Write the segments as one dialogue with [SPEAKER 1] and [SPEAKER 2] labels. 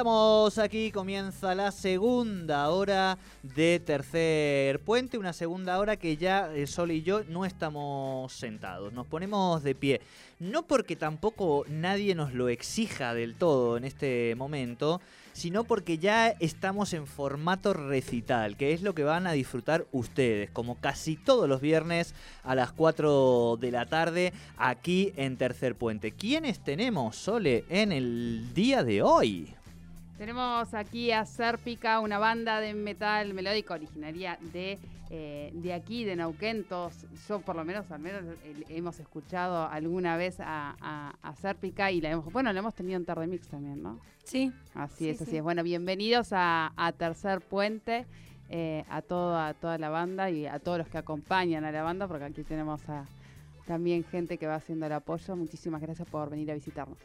[SPEAKER 1] Estamos aquí, comienza la segunda hora de Tercer Puente, una segunda hora que ya eh, Sol y yo no estamos sentados, nos ponemos de pie. No porque tampoco nadie nos lo exija del todo en este momento, sino porque ya estamos en formato recital, que es lo que van a disfrutar ustedes, como casi todos los viernes a las 4 de la tarde, aquí en Tercer Puente. ¿Quiénes tenemos, Sole, en el día de hoy?
[SPEAKER 2] Tenemos aquí a Serpica, una banda de metal melódico originaria de, eh, de aquí, de Neuquén. Todos, yo por lo menos, al menos eh, hemos escuchado alguna vez a, a, a Serpica y la hemos, bueno, la hemos tenido en Tarde Mix también, ¿no?
[SPEAKER 3] Sí.
[SPEAKER 2] Así
[SPEAKER 3] Sí,
[SPEAKER 2] es, así
[SPEAKER 3] sí.
[SPEAKER 2] es. Bueno, bienvenidos a, a Tercer Puente, eh, a, toda, a toda la banda y a todos los que acompañan a la banda, porque aquí tenemos a también gente que va haciendo el apoyo. Muchísimas gracias por venir a visitarnos.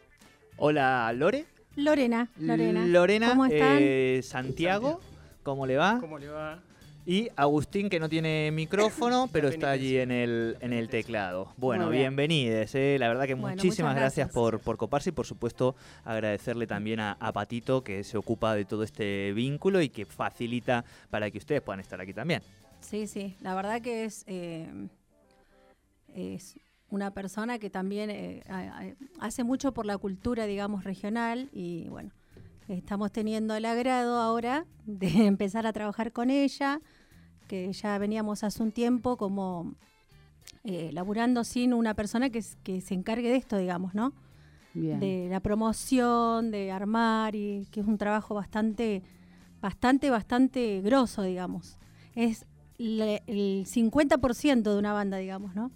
[SPEAKER 1] Hola, Lore.
[SPEAKER 3] Lorena, Lorena.
[SPEAKER 1] Lorena,
[SPEAKER 3] ¿Cómo están?
[SPEAKER 1] eh, Santiago, ¿cómo le va?
[SPEAKER 4] ¿Cómo le va?
[SPEAKER 1] Y Agustín, que no tiene micrófono, pero está allí en el, en el teclado. Bueno,
[SPEAKER 2] bien.
[SPEAKER 1] bienvenides. eh. La verdad que
[SPEAKER 3] Bueno,
[SPEAKER 1] muchísimas gracias,
[SPEAKER 3] gracias.
[SPEAKER 1] por, por coparse y por supuesto agradecerle también a, a Patito que se ocupa de todo este vínculo y que facilita para que ustedes puedan estar aquí también.
[SPEAKER 3] Sí, sí. La verdad que es, eh, es una persona que también eh, hace mucho por la cultura, digamos, regional y bueno, estamos teniendo el agrado ahora de empezar a trabajar con ella, que ya veníamos hace un tiempo como eh, laburando sin una persona que, se encargue de esto, digamos, ¿no?
[SPEAKER 2] Bien.
[SPEAKER 3] de la promoción, de armar, y que es un trabajo bastante, bastante, bastante grosso, digamos. Es le- el 50% de una banda, digamos, ¿no?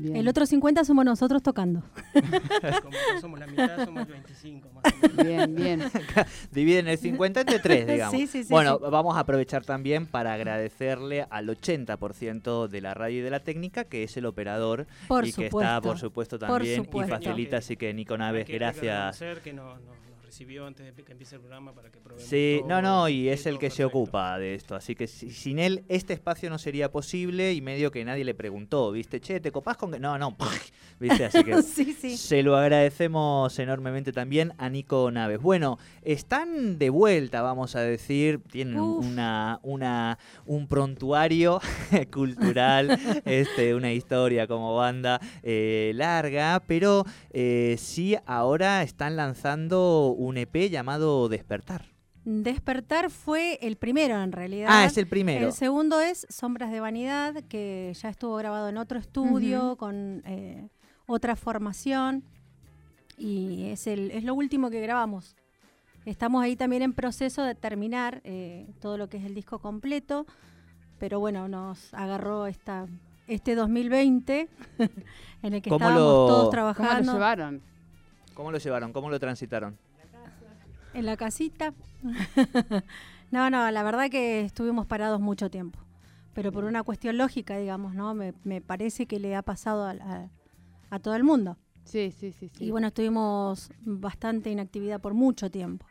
[SPEAKER 2] Bien.
[SPEAKER 3] El otro 50% somos nosotros tocando.
[SPEAKER 4] Como no somos la mitad, somos 25 más o menos.
[SPEAKER 2] Bien, bien.
[SPEAKER 1] Dividen el 50 entre 3, digamos.
[SPEAKER 3] Sí, sí, sí,
[SPEAKER 1] bueno,
[SPEAKER 3] sí.
[SPEAKER 1] vamos a aprovechar también para agradecerle al 80% de la radio y de la técnica, que es el operador
[SPEAKER 3] Por
[SPEAKER 1] y que está,
[SPEAKER 3] supuesto.
[SPEAKER 1] por supuesto,
[SPEAKER 3] Por
[SPEAKER 1] también y
[SPEAKER 3] supuesto.
[SPEAKER 1] facilita. Así que, Nico Naves,
[SPEAKER 4] que- que
[SPEAKER 1] gracias.
[SPEAKER 4] que no- no- nos recibió antes de que empiece el programa para que probemos
[SPEAKER 1] Sí,
[SPEAKER 4] todo,
[SPEAKER 1] no, no, y es el que se ocupa de esto. Así que si- sin él este espacio no sería posible y medio que nadie le preguntó, ¿viste? Che, ¿te copás con que.? No, no, ¿viste? Así que.
[SPEAKER 3] sí, sí.
[SPEAKER 1] Se lo agradecemos enormemente también a Nico Naves. Bueno, están de vuelta, vamos a decir, tienen
[SPEAKER 3] Uf.
[SPEAKER 1] una, una, un prontuario cultural, este, una historia como banda eh, larga, pero eh, sí ahora están lanzando un EP llamado Despertar.
[SPEAKER 3] Despertar fue el primero, en realidad.
[SPEAKER 1] Ah, es el primero.
[SPEAKER 3] El segundo es Sombras de Vanidad, que ya estuvo grabado en otro estudio, con eh, otra formación. Y es, el, es lo último que grabamos. Estamos ahí también en proceso de terminar eh, todo lo que es el disco completo. Pero bueno, nos agarró esta, este 2020 en el que
[SPEAKER 1] ¿Cómo
[SPEAKER 3] estábamos
[SPEAKER 1] lo-
[SPEAKER 3] todos
[SPEAKER 2] ¿Cómo lo
[SPEAKER 3] trabajando
[SPEAKER 2] llevaron?
[SPEAKER 1] ¿Cómo lo llevaron? ¿Cómo lo transitaron?
[SPEAKER 3] En la casita. no, no, la verdad que estuvimos parados mucho tiempo. Pero por una cuestión lógica, digamos, ¿no? Me, me parece que le ha pasado a, a- a todo el mundo.
[SPEAKER 2] Sí, sí, sí. sí.
[SPEAKER 3] Y bueno, estuvimos bastante inactividad por mucho tiempo.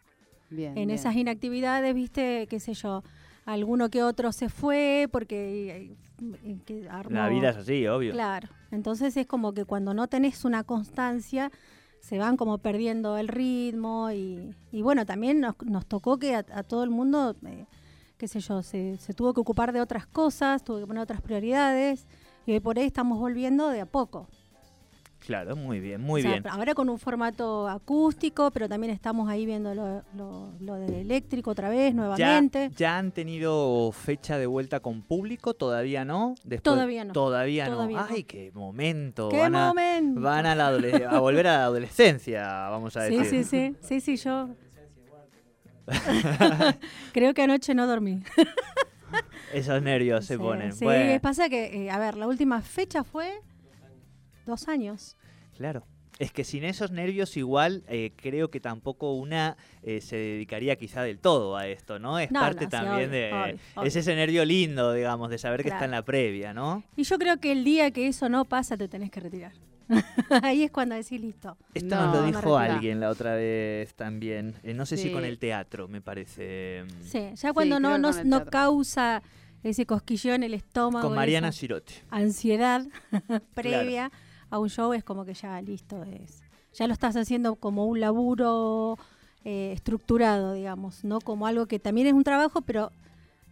[SPEAKER 2] bien,
[SPEAKER 3] en
[SPEAKER 2] bien.
[SPEAKER 3] esas inactividades, viste, qué sé yo, alguno que otro se fue porque eh, que armó-
[SPEAKER 1] La vida es así, obvio.
[SPEAKER 3] Claro. Entonces es como que cuando no tenés una constancia, se van como perdiendo el ritmo y, y bueno, también nos, nos tocó que a, todo el mundo, eh, qué sé yo, se, se tuvo que ocupar de otras cosas, tuvo que poner otras prioridades que por ahí estamos volviendo de a poco.
[SPEAKER 1] Claro, muy bien, muy
[SPEAKER 3] O sea,
[SPEAKER 1] bien.
[SPEAKER 3] Ahora con un formato acústico, pero también estamos ahí viendo lo, lo, lo de eléctrico otra vez,
[SPEAKER 1] ¿Ya,
[SPEAKER 3] nuevamente.
[SPEAKER 1] ¿Ya han tenido fecha de vuelta con público? ¿Todavía no? Después-
[SPEAKER 3] Todavía no.
[SPEAKER 1] Todavía,
[SPEAKER 3] Todavía
[SPEAKER 1] no.
[SPEAKER 3] no.
[SPEAKER 1] Ay, qué momento.
[SPEAKER 3] ¡Qué
[SPEAKER 1] van a,
[SPEAKER 3] momento!
[SPEAKER 1] Van a, la a volver a la adolescencia, vamos a
[SPEAKER 3] Sí,
[SPEAKER 1] decir.
[SPEAKER 3] sí, sí, sí, sí, yo. Creo que anoche no dormí.
[SPEAKER 1] Esos nervios se
[SPEAKER 3] Sí,
[SPEAKER 1] ponen.
[SPEAKER 3] Sí,
[SPEAKER 1] Bueno,
[SPEAKER 3] pasa que, eh, a ver, la última fecha fue dos años.
[SPEAKER 1] claro. Es que sin esos nervios igual eh, creo que tampoco una eh, se dedicaría quizá del todo a esto, ¿no? Es
[SPEAKER 3] No,
[SPEAKER 1] parte
[SPEAKER 3] no, sí,
[SPEAKER 1] también
[SPEAKER 3] obvio,
[SPEAKER 1] de...
[SPEAKER 3] obvio, obvio.
[SPEAKER 1] Es ese nervio lindo, digamos, de saber que está en la previa, ¿no?
[SPEAKER 3] Y yo creo que el día que eso no pasa, te tenés que retirar. Ahí es cuando decís listo.
[SPEAKER 1] Esto
[SPEAKER 2] No,
[SPEAKER 1] nos lo dijo alguien la otra vez también. Eh, no sé si con el teatro, me parece. mm,
[SPEAKER 3] Sí, ya cuando no, no, no causa ese cosquilleo en el estómago.
[SPEAKER 1] Con Mariana
[SPEAKER 3] esa
[SPEAKER 1] Girotti.
[SPEAKER 3] ansiedad previa a un show, es como que ya listo. es Ya lo estás haciendo como un laburo eh, estructurado, digamos, ¿no? Como algo que también es un trabajo, pero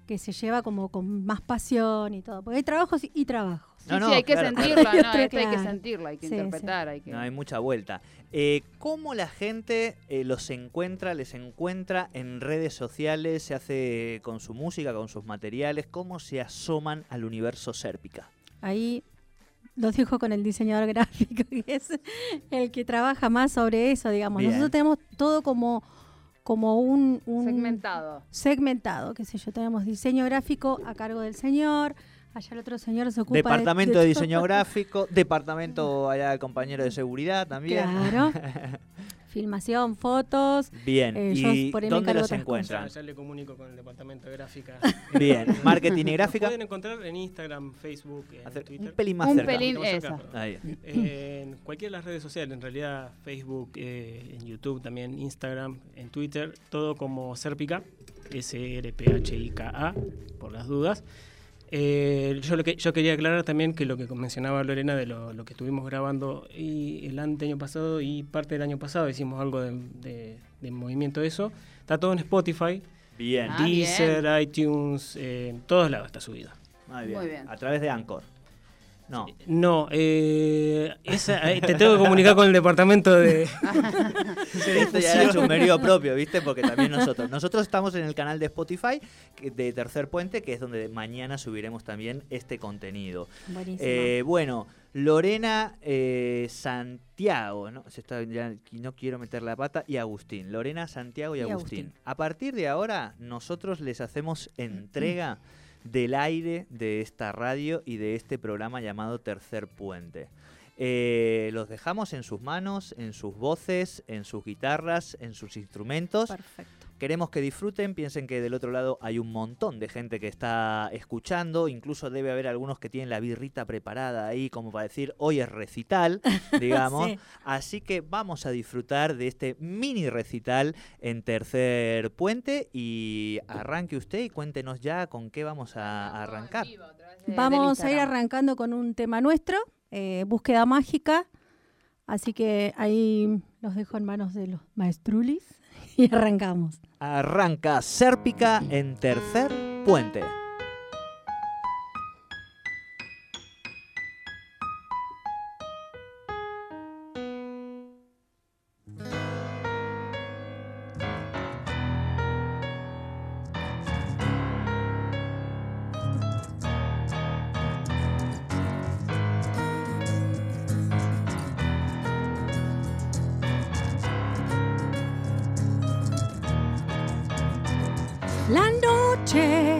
[SPEAKER 3] que se lleva como con más pasión y todo. Porque hay trabajos y trabajos.
[SPEAKER 2] Sí,
[SPEAKER 1] No,
[SPEAKER 2] sí,
[SPEAKER 1] no,
[SPEAKER 2] hay que
[SPEAKER 1] claro.
[SPEAKER 2] sentirlo, ¿no? Hay que
[SPEAKER 3] claro.
[SPEAKER 2] sentirlo, hay que
[SPEAKER 3] Sí, sí.
[SPEAKER 2] interpretar, hay que...
[SPEAKER 1] No hay mucha vuelta. Eh, ¿Cómo la gente eh, los encuentra, les encuentra en redes sociales, se hace con su música, con sus materiales? ¿Cómo se asoman al universo sérpica?
[SPEAKER 3] Ahí lo dejo con el diseñador gráfico, que es el que trabaja más sobre eso, digamos.
[SPEAKER 1] Bien.
[SPEAKER 3] Nosotros tenemos todo como, como un, un
[SPEAKER 2] Segmentado.
[SPEAKER 3] segmentado, qué sé yo. Tenemos diseño gráfico a cargo del señor, allá el otro señor se ocupa de-
[SPEAKER 1] Departamento de,
[SPEAKER 3] todo.
[SPEAKER 1] diseño gráfico, departamento allá del compañero de seguridad también.
[SPEAKER 3] Claro. Filmación, fotos.
[SPEAKER 1] Bien,
[SPEAKER 3] Eh,
[SPEAKER 1] ¿y
[SPEAKER 3] por
[SPEAKER 1] dónde los encuentran?
[SPEAKER 4] Ya, ya le comunico con el departamento de gráfica.
[SPEAKER 1] Bien, marketing y
[SPEAKER 4] Nos
[SPEAKER 1] gráfica.
[SPEAKER 4] pueden encontrar en Instagram, Facebook, en
[SPEAKER 1] Hacer
[SPEAKER 4] Twitter.
[SPEAKER 1] un pelín más
[SPEAKER 2] Un
[SPEAKER 1] cerca.
[SPEAKER 2] pelín,
[SPEAKER 4] cerca.
[SPEAKER 1] Ahí.
[SPEAKER 4] En cualquiera de las redes sociales, en realidad Facebook, eh, en YouTube también, Instagram, en Twitter, todo como Serpica, S-R-P-H-I-K-A, por las dudas. Eh, yo, lo que, yo quería aclarar también que lo que mencionaba Lorena de lo, lo que estuvimos grabando y el ante año pasado y parte del año pasado, hicimos algo de, de- de movimiento de eso. Está todo en Spotify,
[SPEAKER 1] Bien,
[SPEAKER 2] Ah,
[SPEAKER 4] Deezer, iTunes, eh, en todos lados está subido.
[SPEAKER 1] muy bien.
[SPEAKER 2] Muy bien.
[SPEAKER 1] A través de Anchor. No.
[SPEAKER 4] No, eh, esa- eh, te tengo que comunicar con el departamento de...
[SPEAKER 1] Esto ya era chumerío propio, ¿viste? Porque también nosotros. Nosotros estamos en el canal de Spotify de Tercer Puente, que es donde mañana subiremos también este contenido.
[SPEAKER 3] Buenísimo.
[SPEAKER 1] Eh, bueno, Lorena eh, Santiago, ¿no? Se está, ya, no quiero meter la pata, y Agustín. Lorena, Santiago y,
[SPEAKER 3] Y
[SPEAKER 1] Agustín.
[SPEAKER 3] Agustín.
[SPEAKER 1] A partir de ahora, nosotros les hacemos entrega del aire de esta radio y de este programa llamado Tercer Puente. Eh, los dejamos en sus manos, en sus voces, en sus guitarras, en sus instrumentos.
[SPEAKER 3] Perfecto.
[SPEAKER 1] Queremos que disfruten, piensen que del otro lado hay un montón de gente que está escuchando, incluso debe haber algunos que tienen la birrita preparada ahí como para decir hoy es recital, digamos.
[SPEAKER 3] Sí.
[SPEAKER 1] Así que vamos a disfrutar de este mini recital en tercer puente y arranque usted y cuéntenos ya con qué vamos a, a arrancar.
[SPEAKER 3] Vamos a ir arrancando con un tema nuestro, eh, Búsqueda Mágica. Así que ahí los dejo en manos de los maestrulis y arrancamos.
[SPEAKER 1] Arranca Sérpica en tercer puente.
[SPEAKER 3] Noche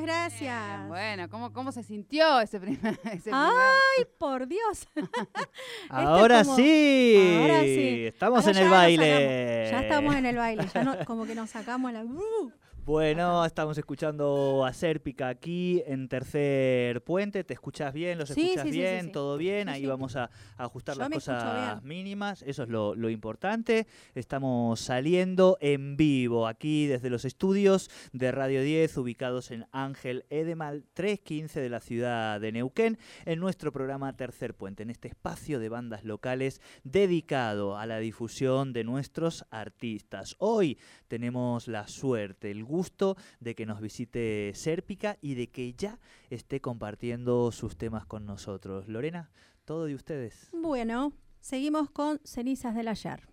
[SPEAKER 3] Muchas gracias.
[SPEAKER 2] Bueno, ¿cómo, ¿cómo se sintió ese primer? ese primer-
[SPEAKER 3] Ay, por Dios.
[SPEAKER 1] Ahora
[SPEAKER 3] como-
[SPEAKER 1] sí.
[SPEAKER 3] Ahora sí.
[SPEAKER 1] Estamos
[SPEAKER 3] Ahora
[SPEAKER 1] en el baile.
[SPEAKER 3] sacamos- ya estamos en el baile. Ya no- como que nos sacamos la.
[SPEAKER 1] Bueno, estamos escuchando a Serpica aquí en Tercer Puente. ¿Te escuchas bien? ¿Los
[SPEAKER 3] Sí,
[SPEAKER 1] escuchas
[SPEAKER 3] sí,
[SPEAKER 1] bien?
[SPEAKER 3] sí.
[SPEAKER 1] ¿Todo bien? Ahí vamos a, a ajustar
[SPEAKER 3] Yo
[SPEAKER 1] las cosas mínimas. Eso es lo, lo importante. Estamos saliendo en vivo aquí desde los estudios de Radio 10 ubicados en Ángel Edemal 315 de la ciudad de Neuquén en nuestro programa Tercer Puente, en este espacio de bandas locales dedicado a la difusión de nuestros artistas. Hoy tenemos la suerte, el gusto de que nos visite Sérpica y de que ya esté compartiendo sus temas con nosotros. Lorena, todo de ustedes.
[SPEAKER 3] Bueno, seguimos con cenizas del ayer.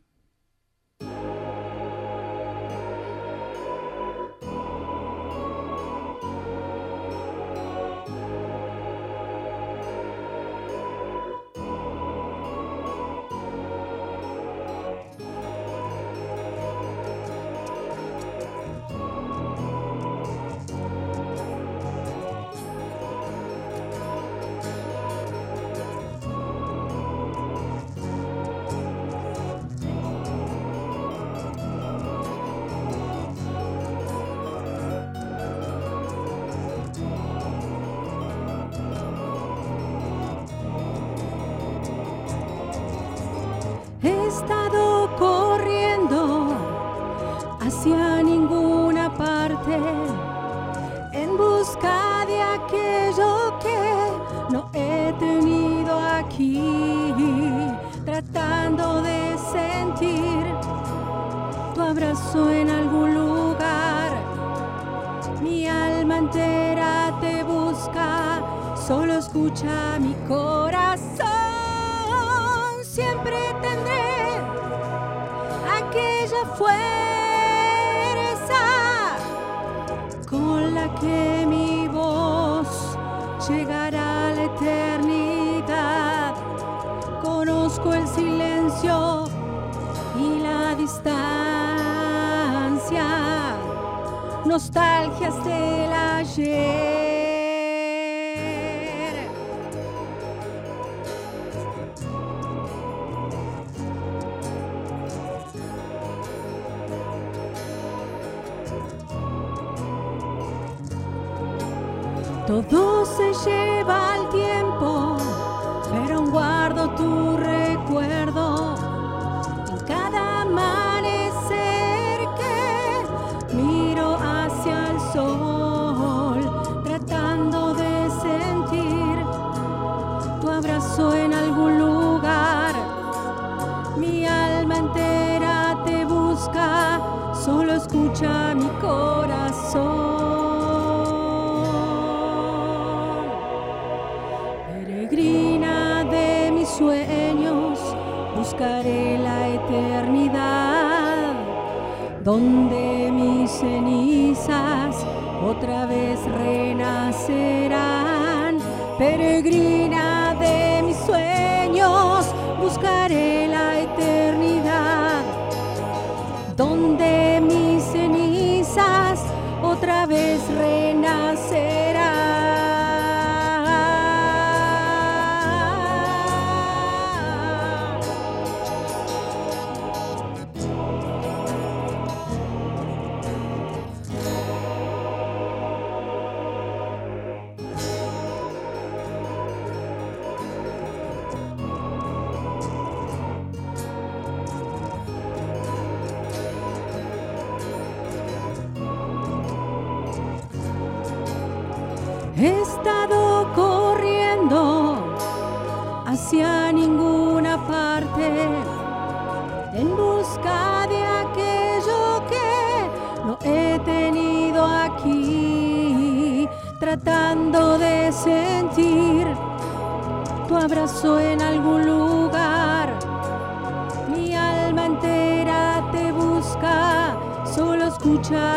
[SPEAKER 3] Escucha mi corazón. Siempre tendré aquella fuerza con la que mi voz llegará a la eternidad. Conozco el silencio y la distancia, nostalgias del ayer. peregrina de mis sueños, buscaré la eternidad, donde mis cenizas otra vez renacerán. Peregrina de mis sueños, buscaré la eternidad, donde mis cenizas otra vez renacerán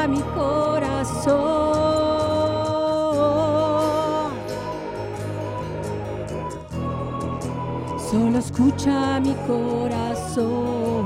[SPEAKER 3] mi corazón. Solo escucha mi corazón.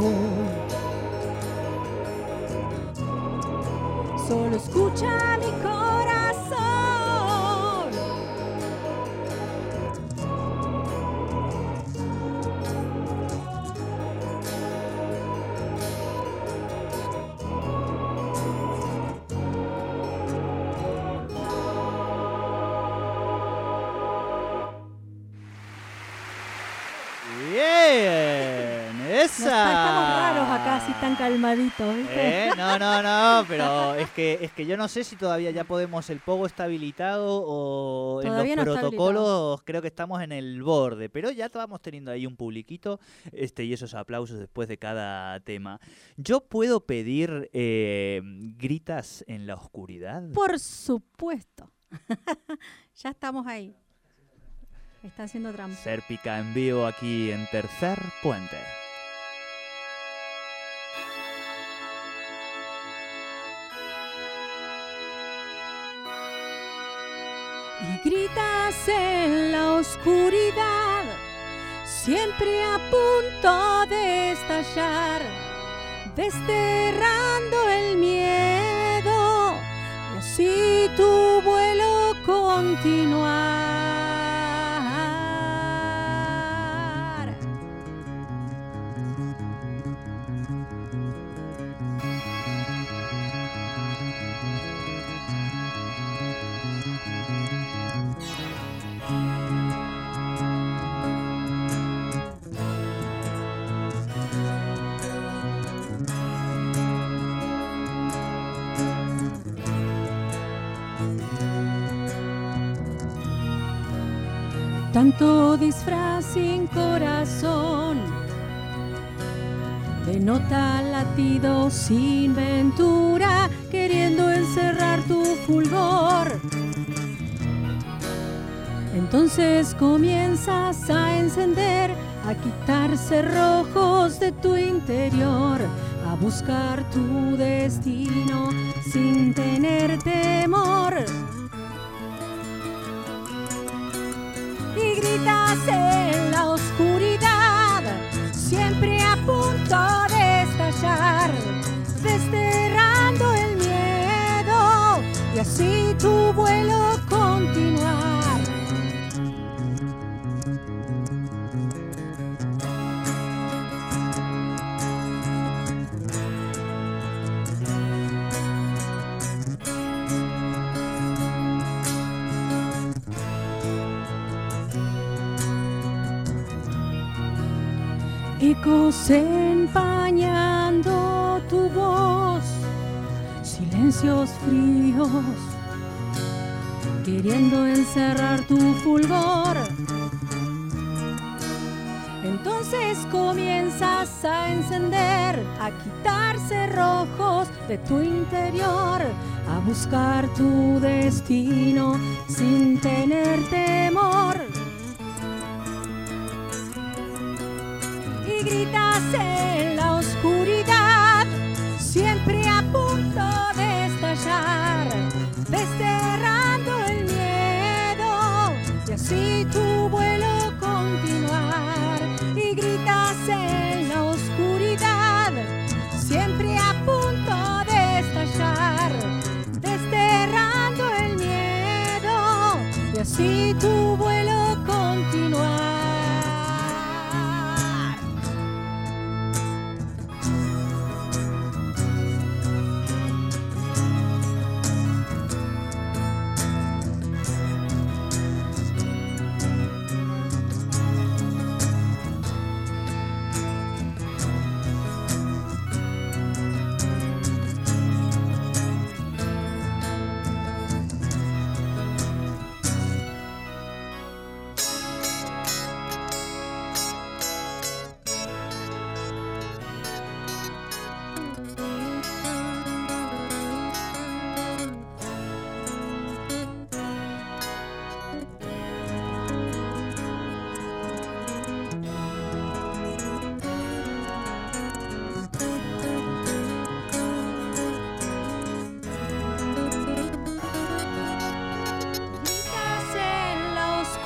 [SPEAKER 1] Que, es que yo no sé si todavía ya podemos, el pogo está habilitado o
[SPEAKER 3] Todavía
[SPEAKER 1] en los protocolos creo que estamos en el borde, pero ya estamos teniendo ahí un publiquito este, y esos aplausos después de cada tema. ¿Yo puedo pedir eh, gritas en la oscuridad?
[SPEAKER 3] Por supuesto. ya estamos ahí. Está haciendo trampa.
[SPEAKER 1] Serpica en vivo aquí en Tercer Puente.
[SPEAKER 3] Y gritas en la oscuridad, siempre a punto de estallar, desterrando el miedo y así tu vuelo continuar. Disfraz sin corazón denota latido sin ventura, queriendo encerrar tu fulgor. Entonces comienzas a encender, a quitar cerrojos de tu interior, a buscar tu destino sin tener Ecos empañando tu voz, silencios fríos, queriendo encerrar tu fulgor. Entonces comienzas a encender, a quitar cerrojos de tu interior, a buscar tu destino sin tener temor. Y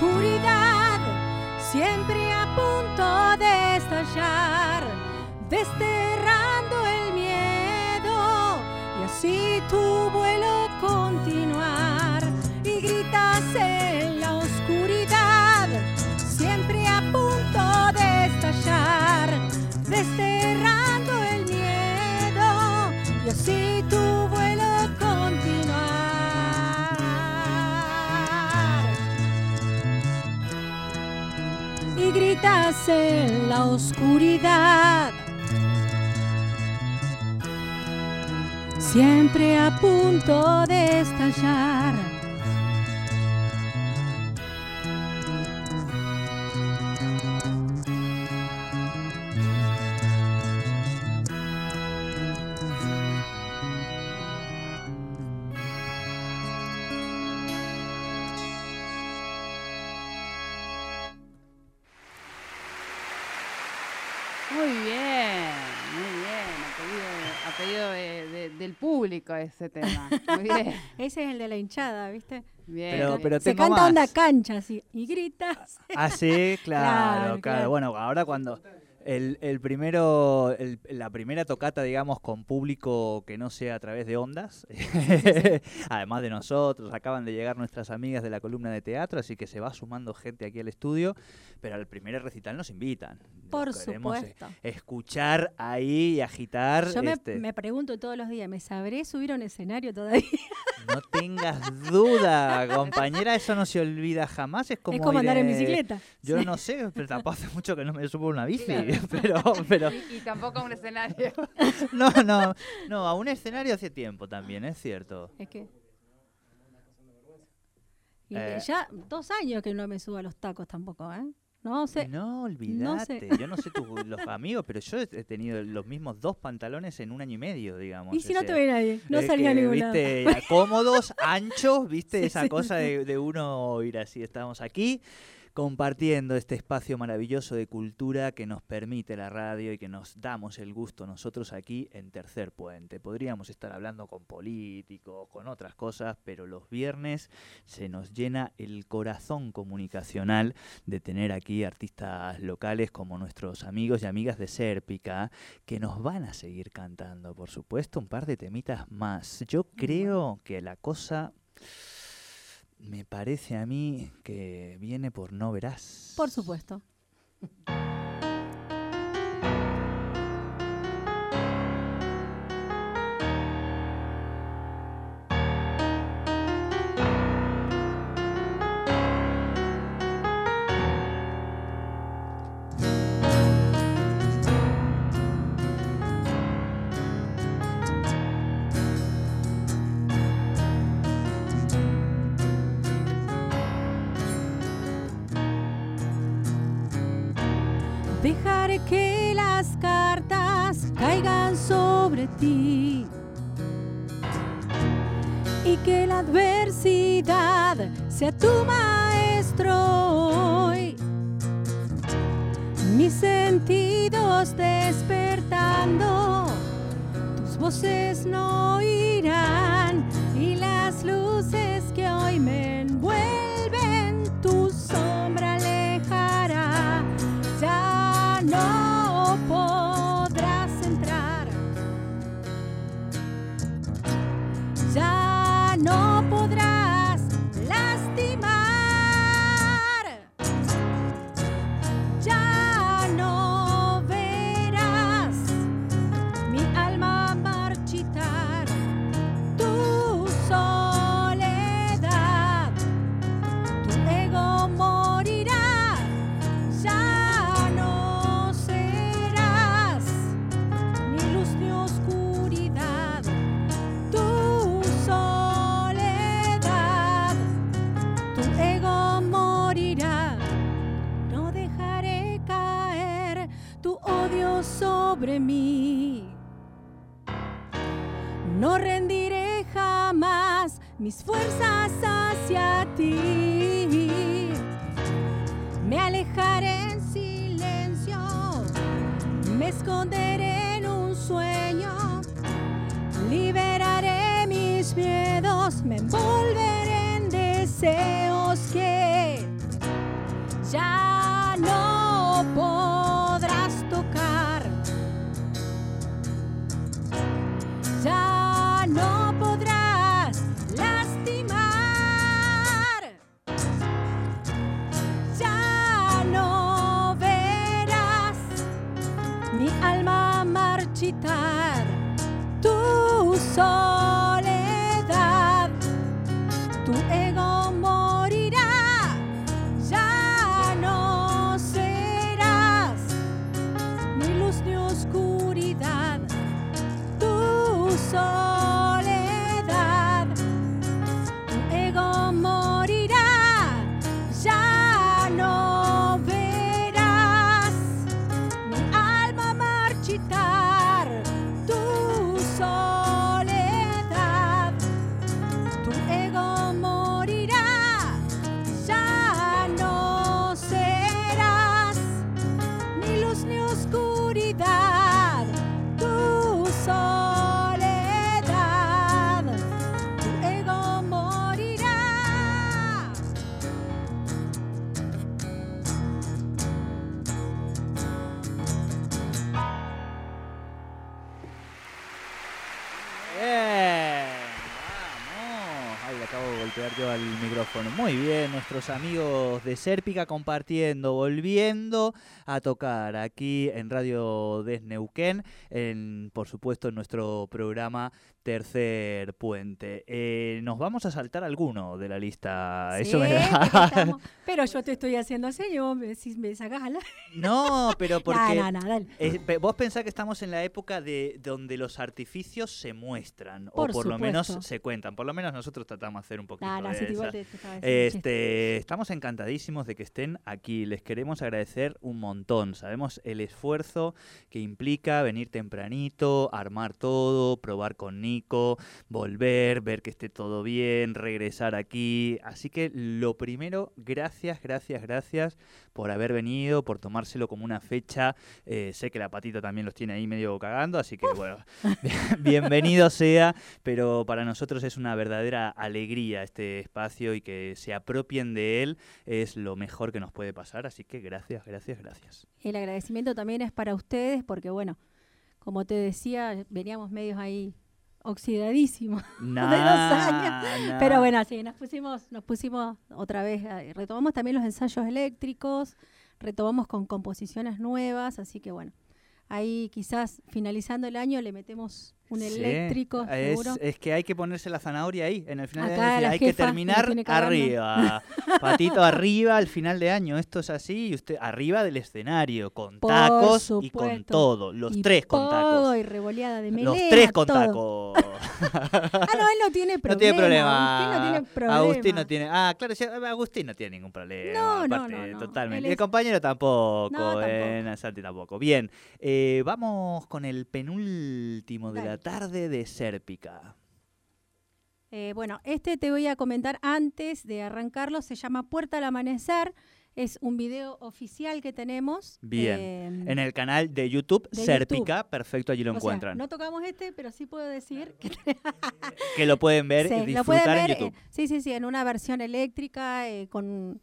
[SPEAKER 3] oscuridad, siempre a punto de estallar, desterrando el miedo, y así tu vuelo continúa. En la oscuridad. Siempre a punto de estallar.
[SPEAKER 2] Público ese tema. Muy bien.
[SPEAKER 3] Ese es el de la hinchada, ¿viste?
[SPEAKER 2] bien
[SPEAKER 1] Pero- pero
[SPEAKER 3] Se canta onda
[SPEAKER 1] más.
[SPEAKER 3] cancha así y gritas.
[SPEAKER 1] Ah, sí, claro,
[SPEAKER 3] Claro,
[SPEAKER 1] claro.
[SPEAKER 3] claro.
[SPEAKER 1] Bueno, ahora cuando el, el primero, el- la primera tocata, digamos, con público que no sea a través de ondas, además de nosotros, acaban de llegar nuestras amigas de la columna de teatro, así que se va sumando gente aquí al estudio, pero al primer recital nos invitan.
[SPEAKER 3] Por
[SPEAKER 1] eh,
[SPEAKER 3] supuesto.
[SPEAKER 1] escuchar ahí y agitar.
[SPEAKER 3] Yo me,
[SPEAKER 1] este,
[SPEAKER 3] me pregunto todos los días, ¿me sabré subir a un escenario todavía?
[SPEAKER 1] No tengas duda, compañera, eso no se olvida jamás. Es como,
[SPEAKER 3] es como andar en bicicleta.
[SPEAKER 1] Yo
[SPEAKER 3] Sí.
[SPEAKER 1] no sé, pero tampoco hace mucho que no me subo una bici.
[SPEAKER 2] Claro.
[SPEAKER 1] Pero, pero
[SPEAKER 2] Y, tampoco un escenario.
[SPEAKER 1] no, no, no, a un escenario hace tiempo también, es cierto.
[SPEAKER 3] Es que. Y
[SPEAKER 1] Eh.
[SPEAKER 3] ya dos años que no me subo a los tacos tampoco, ¿eh? No sé.
[SPEAKER 1] No,
[SPEAKER 3] sé.
[SPEAKER 1] olvídate. Yo no sé tu- los amigos, pero yo he tenido los mismos dos pantalones en un año y medio, digamos.
[SPEAKER 3] y si
[SPEAKER 1] o
[SPEAKER 3] no te ve nadie, no salía a ningún lado.
[SPEAKER 1] viste, cómodos, anchos, viste,
[SPEAKER 3] Sí,
[SPEAKER 1] esa
[SPEAKER 3] sí,
[SPEAKER 1] cosa
[SPEAKER 3] sí.
[SPEAKER 1] de, de uno ir así. Estamos aquí compartiendo este espacio maravilloso de cultura que nos permite la radio y que nos damos el gusto nosotros aquí en Tercer Puente. Podríamos estar hablando con políticos, con otras cosas, pero los viernes se nos llena el corazón comunicacional de tener aquí artistas locales como nuestros amigos y amigas de Sérpica que nos van a seguir cantando, por supuesto, un par de temitas más. Yo creo que la cosa me parece a mí que viene por no verás.
[SPEAKER 3] Por supuesto.
[SPEAKER 1] al micrófono. Muy bien, nuestros amigos de Sérpica compartiendo, volviendo a tocar aquí en Radio Desneuquén, en, por supuesto en nuestro programa Tercer Puente. Eh, nos vamos a saltar alguno de la lista. Eso me da.
[SPEAKER 3] Pero yo te estoy haciendo señor, me, si me sacas a la...
[SPEAKER 1] No, pero porque.
[SPEAKER 3] No, no, no, dale.
[SPEAKER 1] Eh, vos pensás que estamos en la época de donde los artificios se muestran,
[SPEAKER 3] Por
[SPEAKER 1] o por lo menos se cuentan. Por lo menos nosotros tratamos de hacer un poquito de.
[SPEAKER 3] Igual te.
[SPEAKER 1] Este, estamos encantadísimos de que estén aquí. Les queremos agradecer un montón. Sabemos el esfuerzo que implica venir tempranito, armar todo, probar con Nico, volver, ver que esté todo bien, regresar aquí. Así que lo primero, gracias, gracias, gracias por haber venido, por tomárselo como una fecha. Eh, sé que la patita también los tiene ahí medio cagando, así que bueno, bienvenido sea, pero para nosotros es una verdadera alegría este espacio y que se apropien de él es lo mejor que nos puede pasar, así que gracias, gracias, gracias.
[SPEAKER 3] El agradecimiento también es para ustedes porque, bueno, como te decía, veníamos medios ahí oxidadísimos.
[SPEAKER 1] Nah, nah.
[SPEAKER 3] Pero bueno, sí, nos pusimos, nos pusimos otra vez, eh, retomamos también los ensayos eléctricos, retomamos con composiciones nuevas, así que bueno, ahí quizás finalizando el año le metemos un eléctrico,
[SPEAKER 1] es,
[SPEAKER 3] seguro.
[SPEAKER 1] es que hay que ponerse la zanahoria ahí, en el final de año.
[SPEAKER 3] la
[SPEAKER 1] Hay que terminar arriba. Patito arriba al final de año. Esto es así. Y usted arriba del escenario, con
[SPEAKER 3] Por
[SPEAKER 1] tacos y con todo. Los
[SPEAKER 3] Y
[SPEAKER 1] tres con tacos.
[SPEAKER 3] y revoleada de melena,
[SPEAKER 1] Los tres con
[SPEAKER 3] todo.
[SPEAKER 1] tacos.
[SPEAKER 3] Ah, no, él no tiene problema.
[SPEAKER 1] No tiene problema.
[SPEAKER 3] Agustín no tiene problema.
[SPEAKER 1] Agustín no tiene. Ah, claro, sí, Agustín no tiene ningún problema.
[SPEAKER 3] No,
[SPEAKER 1] aparte,
[SPEAKER 3] no, no.
[SPEAKER 1] Totalmente. Y el
[SPEAKER 3] es-
[SPEAKER 1] compañero tampoco.
[SPEAKER 3] No,
[SPEAKER 1] eh, Santi tampoco. Bien. eh, vamos con el penúltimo de la
[SPEAKER 3] Dale.
[SPEAKER 1] Tarde de Sérpica.
[SPEAKER 3] Eh, bueno, este te voy a comentar antes de arrancarlo. Se llama Puerta al Amanecer. Es un video oficial que tenemos.
[SPEAKER 1] Bien.
[SPEAKER 3] eh,
[SPEAKER 1] En el canal de YouTube,
[SPEAKER 3] De
[SPEAKER 1] Sérpica, perfecto, allí lo
[SPEAKER 3] o sea,
[SPEAKER 1] encuentran.
[SPEAKER 3] no tocamos este, pero sí puedo decir que
[SPEAKER 1] Que lo pueden ver
[SPEAKER 3] Sí,
[SPEAKER 1] y
[SPEAKER 3] lo
[SPEAKER 1] disfrutar
[SPEAKER 3] ver,
[SPEAKER 1] en YouTube.
[SPEAKER 3] eh, sí, sí, sí, en una versión eléctrica, con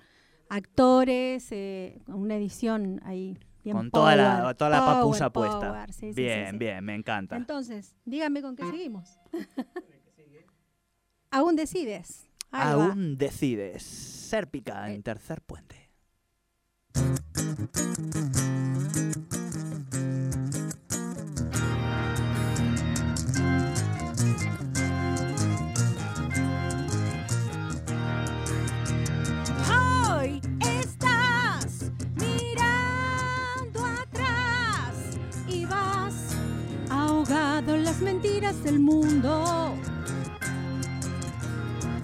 [SPEAKER 3] actores, con una edición ahí.
[SPEAKER 1] Con toda la, toda la
[SPEAKER 3] power,
[SPEAKER 1] papusa puesta.
[SPEAKER 3] power, sí,
[SPEAKER 1] bien,
[SPEAKER 3] sí.
[SPEAKER 1] bien, me encanta.
[SPEAKER 3] Entonces, dígame con qué seguimos. Aún decides. Ahí va.
[SPEAKER 1] Aún decides. Sérpica en
[SPEAKER 3] Eh.
[SPEAKER 1] tercer puente.
[SPEAKER 3] Mundo.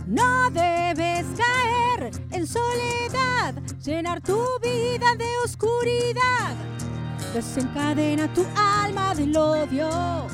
[SPEAKER 3] No debes caer en soledad, llenar tu vida de oscuridad. Desencadena tu alma del odio.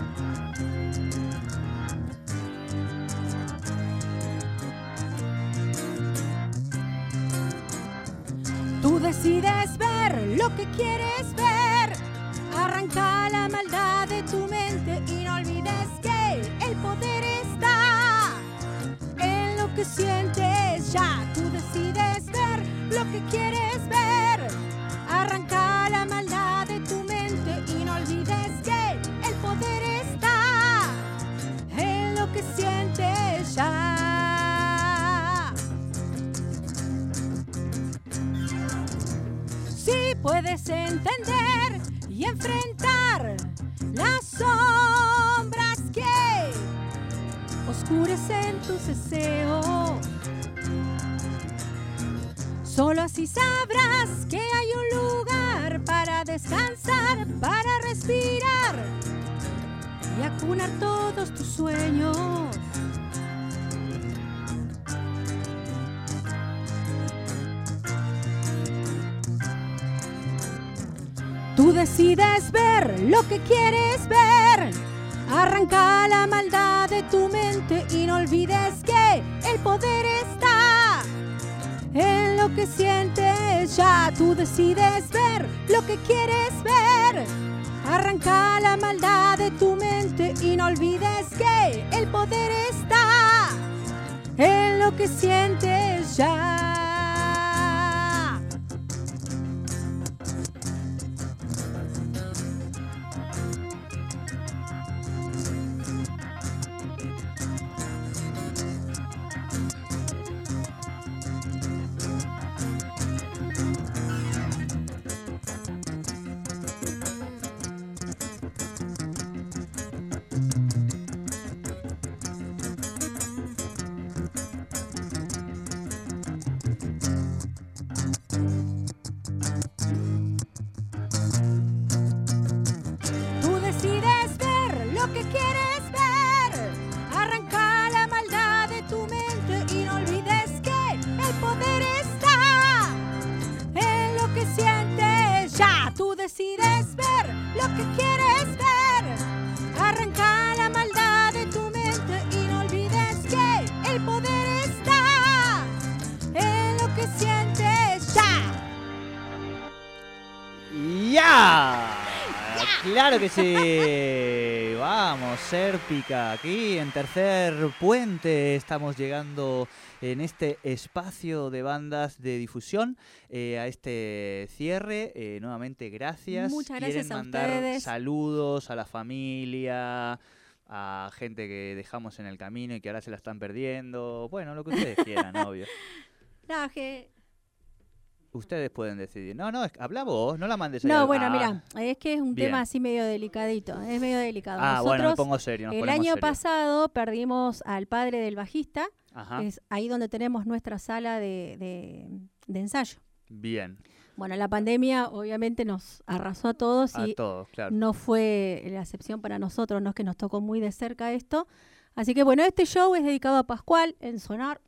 [SPEAKER 3] Oscurecen tus deseos. Solo así sabrás que hay un lugar para descansar, para respirar y acunar todos tus sueños. Tú decides ver lo que quieres ver. Arranca la maldad de tu mente y no olvides que el poder está en lo que sientes. Ya tú decides ver lo que quieres ver. Arranca la maldad de tu mente y no olvides que el poder está en lo que sientes ya.
[SPEAKER 1] Claro que sí. Vamos, Serpica. Aquí en Tercer Puente estamos llegando en este espacio de bandas de difusión eh, a este cierre. Eh, nuevamente, gracias.
[SPEAKER 3] Muchas gracias
[SPEAKER 1] ¿Quieren
[SPEAKER 3] a
[SPEAKER 1] mandar
[SPEAKER 3] ustedes.
[SPEAKER 1] saludos a la familia, a gente que dejamos en el camino y que ahora se la están perdiendo? Bueno, lo que ustedes quieran, obvio.
[SPEAKER 3] No, que-
[SPEAKER 1] Ustedes pueden decidir. No, no, es- habla vos, no la mandes
[SPEAKER 3] no, bueno,
[SPEAKER 1] Ah,
[SPEAKER 3] mira, es que es un
[SPEAKER 1] bien.
[SPEAKER 3] tema así medio delicadito. Es medio delicado.
[SPEAKER 1] Ah, bueno, me pongo serio.
[SPEAKER 3] el año pasado perdimos al padre del bajista.
[SPEAKER 1] Ajá.
[SPEAKER 3] Es ahí donde tenemos nuestra sala de, de- de ensayo.
[SPEAKER 1] Bien,
[SPEAKER 3] Bueno, la pandemia obviamente nos arrasó a todos
[SPEAKER 1] a
[SPEAKER 3] y
[SPEAKER 1] todos, claro.
[SPEAKER 3] no fue la excepción para nosotros, no es que nos tocó muy de cerca esto. Así que bueno, este show es dedicado a Pascual en Sonar.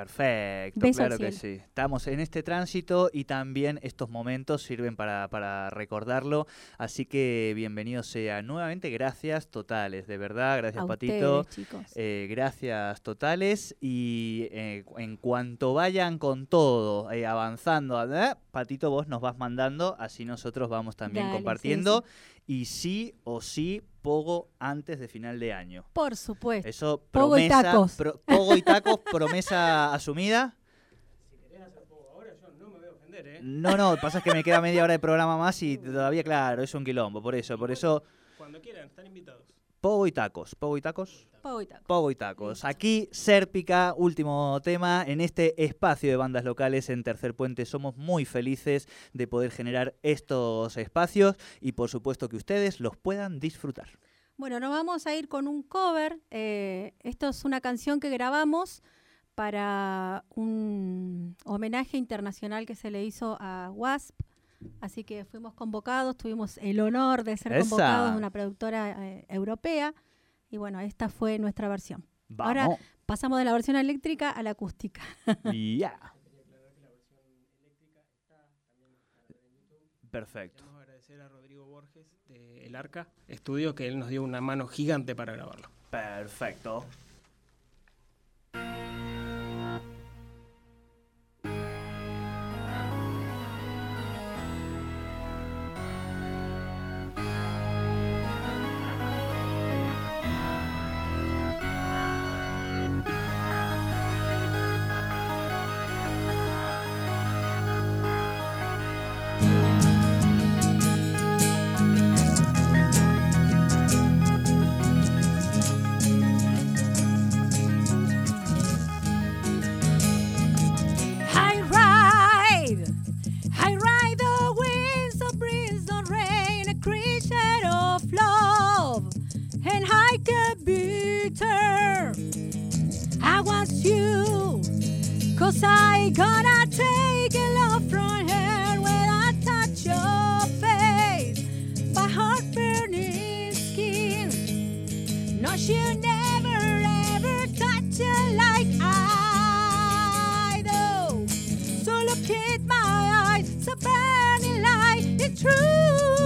[SPEAKER 1] Perfecto,
[SPEAKER 3] Beso
[SPEAKER 1] claro que sí. Estamos en este tránsito y también estos momentos sirven para, para recordarlo. Así que bienvenido sea nuevamente. Gracias totales, de verdad. Gracias,
[SPEAKER 3] a
[SPEAKER 1] Patito.
[SPEAKER 3] ustedes, chicos.
[SPEAKER 1] Eh, gracias totales y eh, en cuanto vayan con todo, eh, avanzando, ¿eh? Patito, vos nos vas mandando, así nosotros vamos también
[SPEAKER 3] Dale, sí,
[SPEAKER 1] compartiendo. Y sí o sí, Pogo antes de final de año.
[SPEAKER 3] Por supuesto.
[SPEAKER 1] Eso,
[SPEAKER 3] Pogo y
[SPEAKER 1] promesa,
[SPEAKER 3] tacos.
[SPEAKER 1] pro- Pogo y tacos, promesa asumida.
[SPEAKER 4] Si querés hacer poco ahora, yo no me voy a ofender, ¿eh?
[SPEAKER 1] No, no, pasa es que me queda media hora de programa más y todavía, claro, es un quilombo, por eso, por eso,
[SPEAKER 4] Cuando quieran, están invitados.
[SPEAKER 1] Pogo y tacos, Pogo y tacos.
[SPEAKER 3] Pogo y taco.
[SPEAKER 1] Pogo y tacos. Aquí, Sérpica, último tema. En este espacio de bandas locales en Tercer Puente somos muy felices de poder generar estos espacios y por supuesto que ustedes los puedan disfrutar.
[SPEAKER 3] Bueno, nos vamos a ir con un cover. eh, esto es una canción que grabamos para un homenaje internacional que se le hizo a WASP. Así que fuimos convocados, tuvimos el honor de ser
[SPEAKER 1] Esa.
[SPEAKER 3] convocados de una productora eh, europea. Y bueno, esta fue nuestra versión. Ahora-. Pasamos de la versión eléctrica a la acústica.
[SPEAKER 1] Ya. Perfecto.
[SPEAKER 4] Queremos agradecer a Rodrigo Borges de El Arca Estudio, que él nos dio una mano gigante para grabarlo.
[SPEAKER 1] Perfecto.
[SPEAKER 3] true.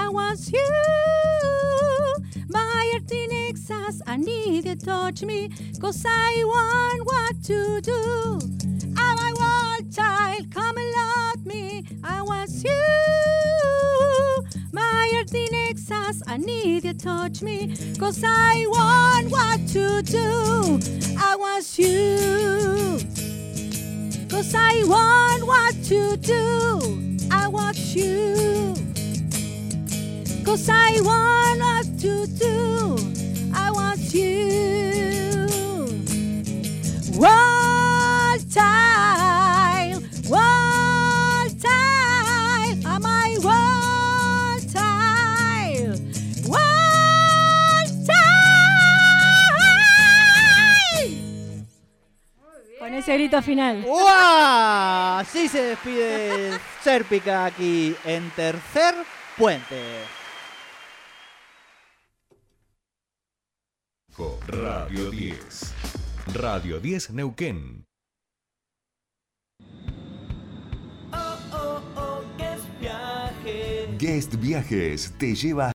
[SPEAKER 3] I want you. My heart in excess. I need you to touch me. Cause I want what to do. Am I world child? Come and love me. I want you. My heart in excess. I need you to touch me. Cause I want what to do. I want you. Cause I want what to do. I want you. Cause I want what to do. I want you. One time, one time, am I one time, one time. Con ese grito final.
[SPEAKER 1] ¡Uah! Así se despide Serpica aquí en Tercer Puente.
[SPEAKER 5] Radio 10. Radio 10 Neuquén. Guest Viajes te lleva